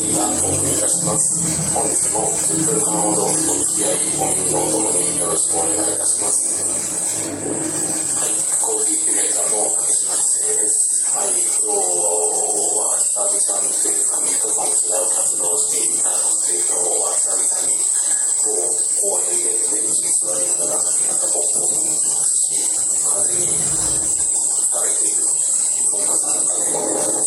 ーがお送りいたします。本日も10分間ほどお付き合い、ご耳のともによろしくお願いいたします。はい、コーヒーキュレーターの竹島知世です。はい、今日は久々にというか、3日間違う活動をしていたので、今日は久々にこう公園でベンチに座りながら、なんか僕もし、風に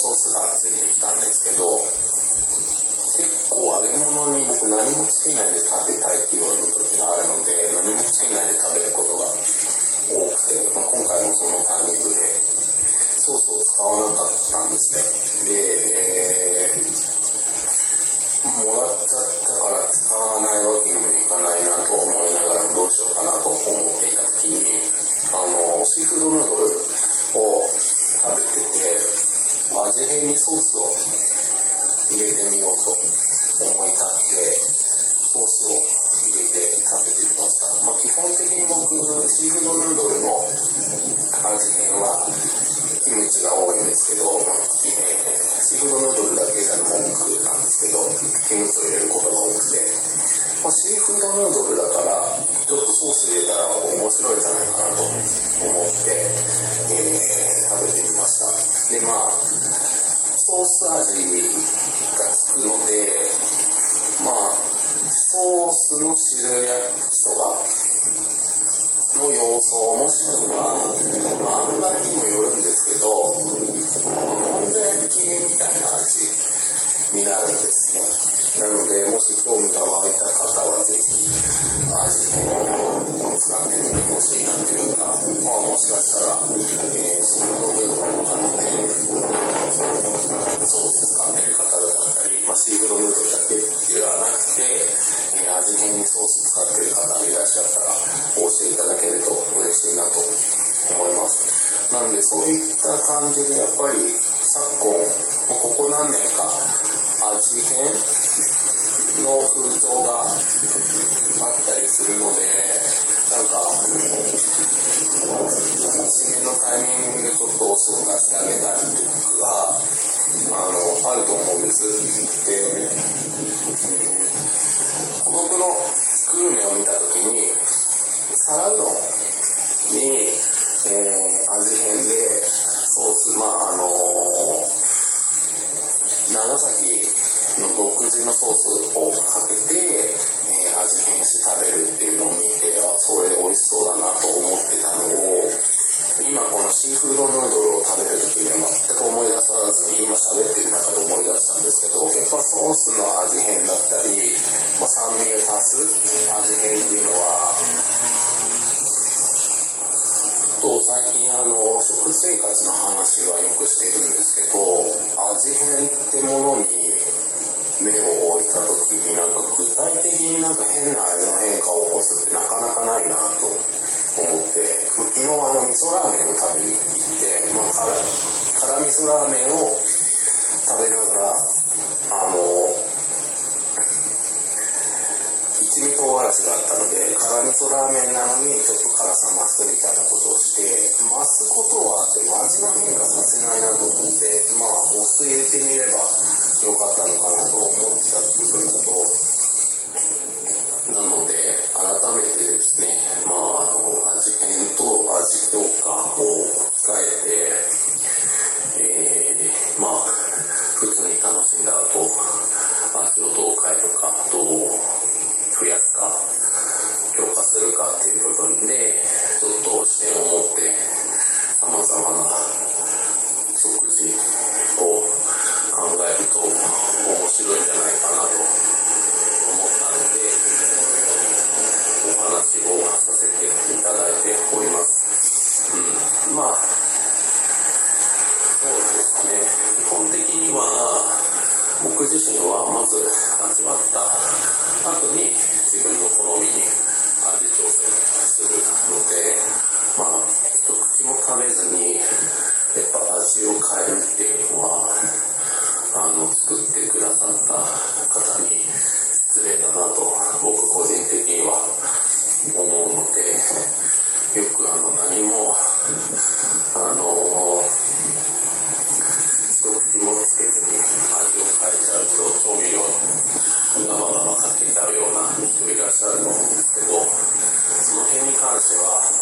ソースがついてきたんですけど、結構揚げ物に僕何もつけないで食べたいっていう時があるので、何もつけないで食べることが多くて、まあ、今回もそのタイミングでソースを使わなかったんですね。で、えーもらっちゃったから使わないわけにもいかないなま。あ、基本的に僕、シーフードヌードルの味変はキムチが多いんですけど、えーシーフードヌードルだけじゃ文句なんですけど、キムチを入れることが多くて、まあ、シーフードヌードルだから、ちょっとソース入れたら面白いんじゃないかなと思って、えー食べてみました。で、まあ、ソース味がつくので、まあ、ソースの汁焼きそばの様相もしくは、まあ、んまりにもよるんですけど、もんじゃ焼きみたいな味になるんですね。なので、もし興味が湧いた方はぜひ、味を使ってみてほしいなというか、まあもしかしたら、えー、シーフードヌードルのあのね、ソース使ってる方だったり、まあ、シーフードヌードル、えー味変にソース使ってる方いらっしゃったら、教えていただけると嬉しいなと思います。なので、そういった感じで、やっぱり昨今、ここ何年か、味変の風潮があったりするので、なんか、締めのタイミングでちょっとお酢を出してあげたりとか、あの、あると思うんです。で、僕のグルメを見たときに、皿うどんに、えー味変でソース、まああの長崎の独自のソースをかけて、えー味変して食べるっていうのを見て、あ、それ美味しそうだなと思ってたのを、今このシーフードヌードルを食べる時には全く思い出さずに今喋ってる中で思い出したんですけど、やっぱソースの味変だったり、まあ、酸味を足す味変っていうのは、と最近あの食生活の話はよくしてるんですけど味変ってものに目を置いた時になんか具体的になんか変な味の変化を起こすってなかなかないなと思って昨日あの味噌ラーメンを食べに行って、まあ、辛辛味噌ラーメンを食べながらあの一味があったので辛味噌ラーメンなのにちょっと辛さ増すみたいなことをして増すことはあっても味の変化させないなと思ってまあお酢入れてみればよかったのかなと思ってた部分だとをうと、調味料ガバガバかけちゃうような人いらっしゃると思うんですけど、その辺に関しては、ち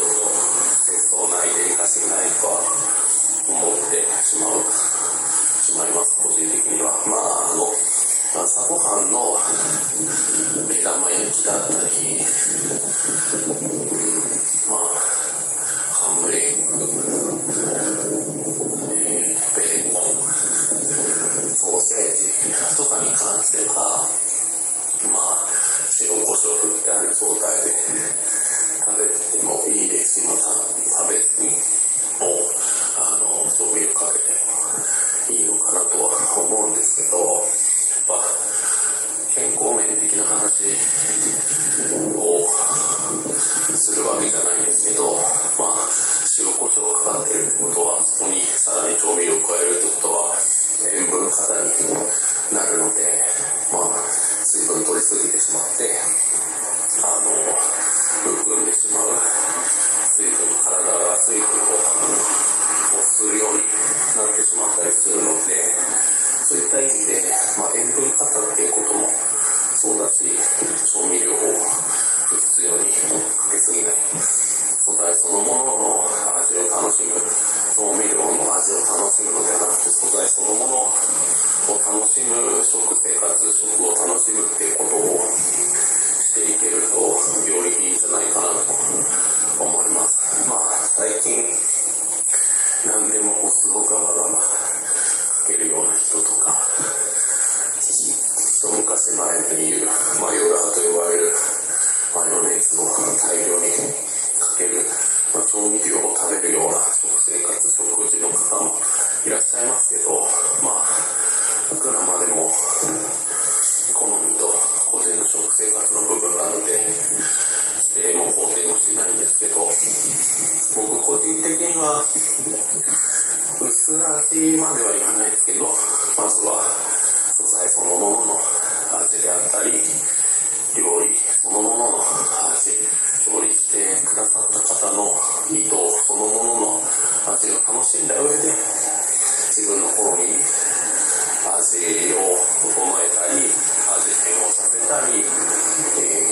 ょっと、節操ない、デリカシーないとは思ってしまう、しまいます、個人的には。まあ、あの、朝ごはんの目玉焼きだったり、うん、まあ、る状態で食べてもいいですし、まあ、食べずに、も、あの、調味料かけていいのかなとは思うんですけど、やっぱ、健康面的な話をするわけじゃないんですけど、まあ、塩コショウがかかっているってことは、そこにさらに調味料を加えるってことは、塩分過多になるので、まあ、水分取りすぎてしまって、ものを楽しむ食生活、食を楽しむっていうことをしていけると、よりいいんじゃないかなと思います。まあ、最近、何でもこう、すごくガバガバかけるような人とか、一昔前に言うマヨラーと呼ばれる薄味までは言わないですけど、まずは素材そのものの味であったり、料理そのものの味、調理してくださった方の意図そのものの味を楽しんだ上で、自分の好みに味を整えたり、味変をさせたり、えー、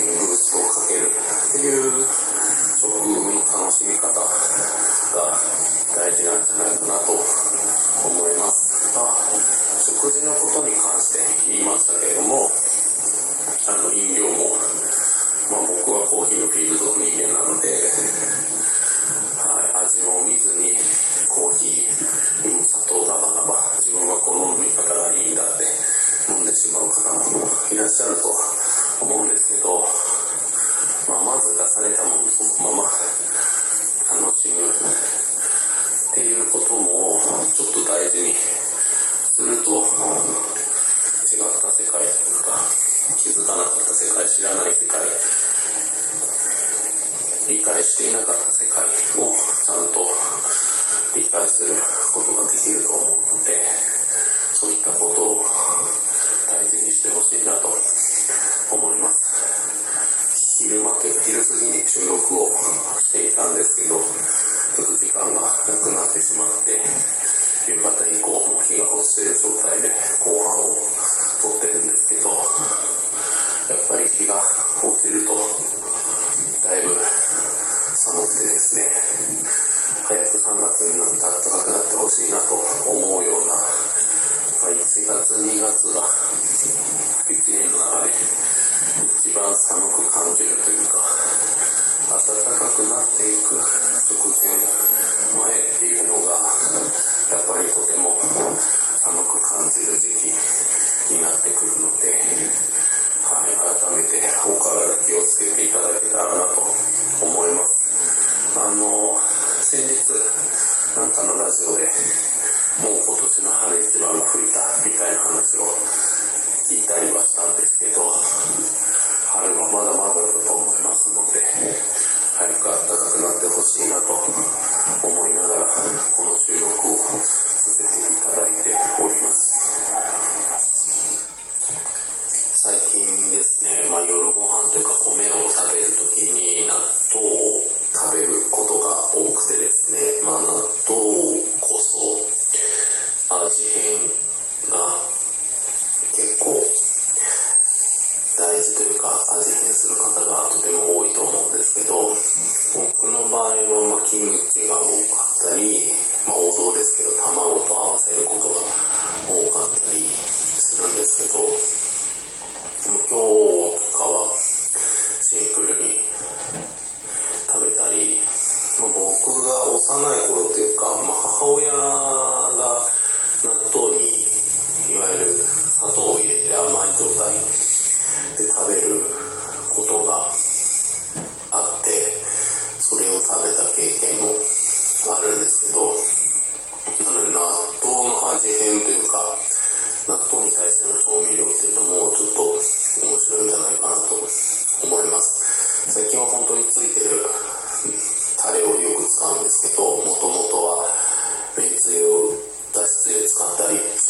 理解していなかった世界をちゃんと理解することができると思うのでそういったことを大事にしてほしいなと思います。昼間というか昼過ぎに収録をしていたんですけどちょっと時間がなくなってしまって夕方以降も日が落ちている状態で後半を撮ってるんですけどるとだいぶ寒くてですね早く3月になって暖かくなってほしいなと思うような1月2月が1年の中で一番寒く感じる。もう今年の春一番の吹いたみたいな話を聞いたりはしたんですけど、春はまだまだだと思いますので、早く暖かくなってほしいなと思いながら、この収録を続けていき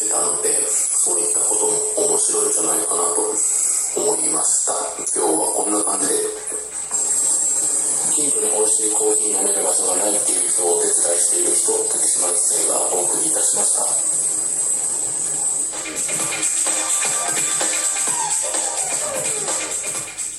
ってたので、そういったことも面白いんじゃないかなと思いました。今日はこんな感じで、近所に美味しいコーヒー飲める場所がないっていう人をお手伝いしている人、竹島一生がお送りいたしました。